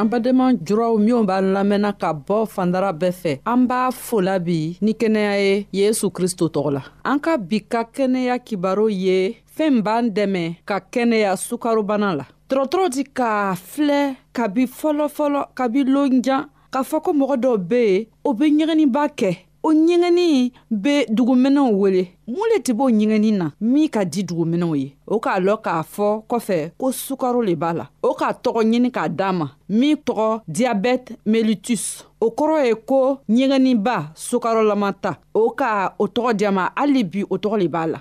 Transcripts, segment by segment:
an badenma juraw minw b'a lamɛnna ka bɔ fandara bɛɛ fɛ an b'a fola bi ni kɛnɛya ye yesu kristo tɔgɔ la an ka bi ka kɛnɛya kibaro ye fɛɛn b'an dɛmɛ ka kɛnɛya sukarobana la dɔrɔtɔrɔ di k'a filɛ kabi fɔlɔfɔlɔ kabi lonjan k'a fɔ ko mɔgɔ dɔw be yen o be ɲɛgɛninba kɛ o ɲɛgɛnni bɛ duguminɛw wele mun le tɛ b'o ɲɛgɛnni na min ka di duguminɛw ye o k'a lɔ k'a fɔ kɔfɛ ko sukaro le b'a la o k'a tɔgɔ ɲini k'a d'a ma min tɔgɔ diabɛte melitus o kɔrɔ ye ko ɲɛgɛnniba sukarolama ta o ka o tɔgɔ diya ma hali bi o tɔgɔ le b'a la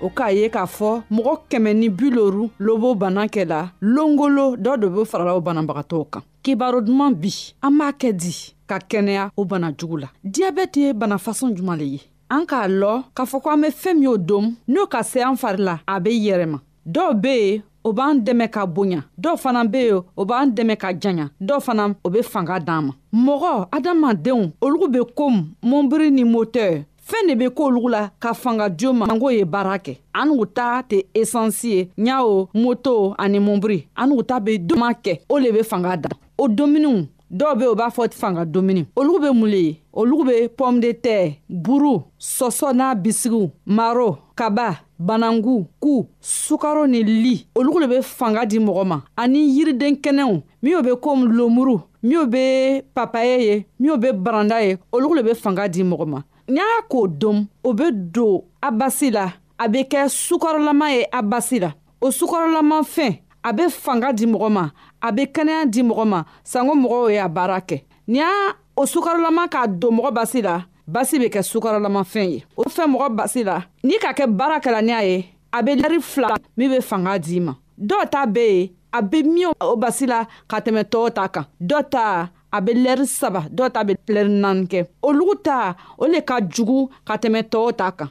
o k'a ye k'a fɔ mɔgɔ kɛmɛ ni bi loru lobo bana kɛla longolo dɔ de be farala o banabagatɔw kan kibaro duman bi an b'a kɛ di ka kɛnɛya o bana jugu la diyabɛti ye bana fasɔn juman le ye an k'a lɔ k'a fɔ ko an be fɛɛn min o dom n'o ka se an fari la a be yɛrɛma dɔw be ye o b'an dɛmɛ ka bonya dɔw fana be yen o b'an dɛmɛ ka janya dɔw fana o be fanga d'an ma mɔgɔ adamadenw olugu be komi mɔnbiri ni motɛr fɛɛn de be k'olu la ka fanga jo ma ango ye baara kɛ an n'u ta tɛ esansi ye ɲawo moto ani mɔnburi an n'u ta be doma kɛ o le be fanga da o dominiw dɔw be o b'a fɔ fanga domini olu be mun le ye olu be pɔme de tɛ buru sɔsɔ n'a bisigiw maro kaba banangu ku sukaro ni li olu le be fanga di mɔgɔ ma ani yiriden kɛnɛw minw be komi lomuru minw be papaye ye minw be baranda ye olu le be fanga di mɔgɔ ma n'i y'a k'o dom o be don a basi la a be kɛ sukarolama ye a basi la o sukarolama fɛn a be fanga di mɔgɔ ma a be kɛnɛya di mɔgɔ ma sanko mɔgɔw ye a baara kɛ n'i y'a o sukarolama k'a don mɔgɔ basi la basi be kɛ sukarolama fɛn ye o fɛn mɔgɔ basi la n'i ka kɛ baara kɛla ni a ye a bɛ lari fila min bɛ fanga d'i ma dɔw ta bɛ yen a bɛ min o basi la ka tɛmɛ tɔw ta kan dɔ ta a bɛ lɛri saba dɔw ta bɛ lɛri naani kɛ olugu ta o le ka jugu ka tɛmɛ tɔw ta kan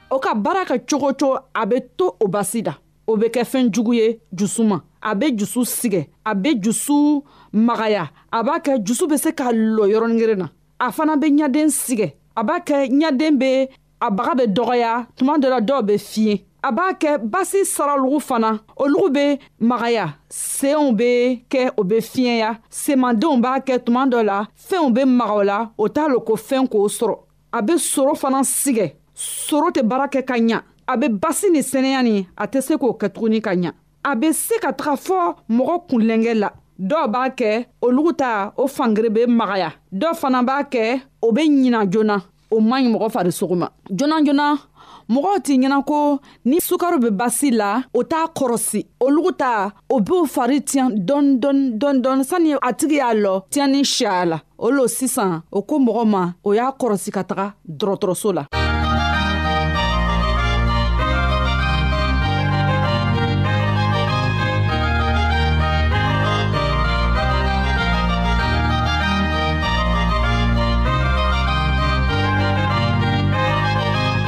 o ka baara kɛ cogo cogo a bɛ to o basi da o bɛ kɛ fɛn jugu ye jusu ma a bɛ jusu sigɛ a bɛ jusu magaya a b'a kɛ jusu bɛ se ka lɔ yɔrɔnigere na a fana bɛ ɲaden sigɛ a b'a kɛ ɲaden bɛ a baga bɛ dɔgɔya tuma dɔ la dɔw bɛ fiɲɛ a b'a kɛ basi saralugu fana olugu bɛ magaya senw bɛ kɛ o bɛ fiɲɛya semandenw b'a kɛ tuma dɔ la fɛnw bɛ maga o la o t'a lo ko fɛn k'o sɔrɔ a bɛ soro fana sigɛ soro tɛ baara kɛ ka ɲa a bɛ basi ni sɛnɛya ni a tɛ se k'o kɛ tuguni ka ɲa a bɛ se ka taga fɔ mɔgɔ kunlɛnkɛ la dɔw b'a kɛ olugu ta o fangere bɛ magaya dɔw fana b'a kɛ o bɛ ɲina joona o man ɲi mɔgɔ farisogo ma joona joona mɔgɔw t'i ɲɛna ko ni sukaro bɛ basi la o t'a kɔrɔsi olugu ta o b'o fari tiɲɛ dɔɔni dɔɔni dɔɔni dɔɔni sani a tigi y'a lɔ tiɲɛni siya la o lo sisan o ko mɔgɔ ma o y'a kɔrɔsi ka taga dɔrɔtɔrɔso la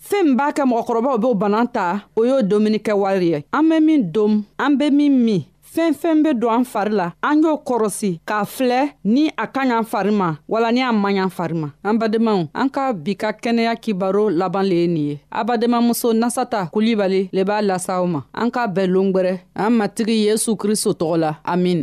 fɛn min b'a kɛ mɔgɔkɔrɔbaw b'o banan ta o y'o domuni kɛ wari ye an bɛ min dom an bɛ min min fɛn fɛn bɛ don an fari la an y'o kɔrɔsi k'a filɛ ni a ka ɲan fari ma wala ni a man ɲan fari ma an badenmaw an ka bi ka kɛnɛya kibaro laban le ye nin ye a badenmamuso nasata kulibali le b'a lasa aw ma an k'a bɛɛ longwɛrɛ an matigi yesu kristo tɔgɔ la amin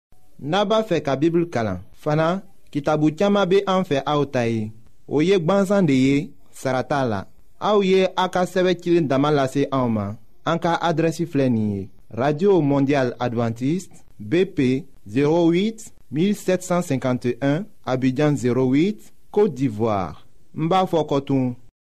n'a b'a fɛ ka bibulu kalan fana kitabu caman bɛ an fɛ aw ta ye o ye gwansan de ye sara t'a la aw ye aw ka sɛbɛn cilen dama lase anw ma an ka adrɛsi filɛ nin ye radio mondial adventiste bp 08 1751 abidjan 08 côte d'ivoire n b'a fɔ kɔtun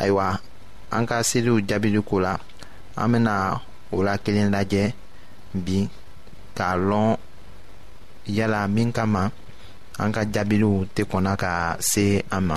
ayiwa an ka seliw jaabili ko la an bɛna o la kelen lajɛ bi k'a lɔn yala min kama an ka jaabiliw tɛ kɔnna ka se an ma.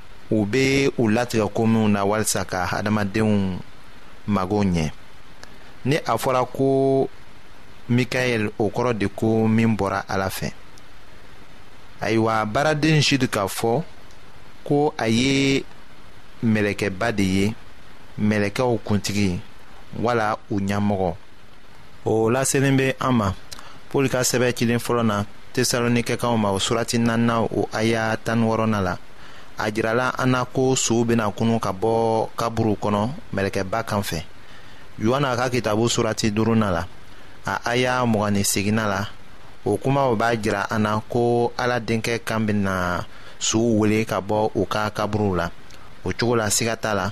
u bɛ u latigɛ ko minnu na walisa ka hadamadenw mago ɲɛ ni a fɔra ko mikael o kɔrɔ de ko min bɔra ala fɛ ayiwa baaraden jude k'a fɔ ko a ye mɛlɛkɛba de ye mɛlɛkɛw kuntigi wala u ɲɛmɔgɔ o laselen bɛ an ma paul ka sɛbɛn cilen fɔlɔ na tesalonikɛkanw ma o surati naaninan o aya tan wɔɔrɔnan la a jirala an na ko sow bɛna kunun ka bɔ kaburu kɔnɔ mɛlɛkɛba kan fɛ yohana ka kitabu surati duurunan la a aya mugan ni seginna la o kumaw b'a jira an na ko ala denkɛ kan bɛna sow wele ka bɔ u ka kaburuw la o cogo la siga t'a la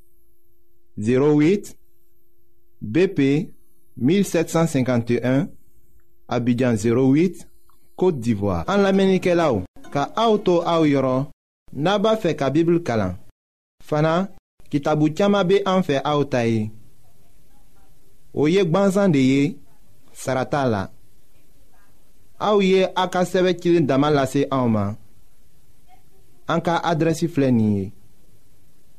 08 BP 1751 Abidjan 08 Côte d'Ivoire. En l'Amérique-là, ka auto au yoro, naba fe ka Bible kalan. Fana, kitabu chama be an fe aotaye. Oye gbanzan de ye, sarata la. Aouye ye a ka sɛbɛ cilen dama lase anw ma an ka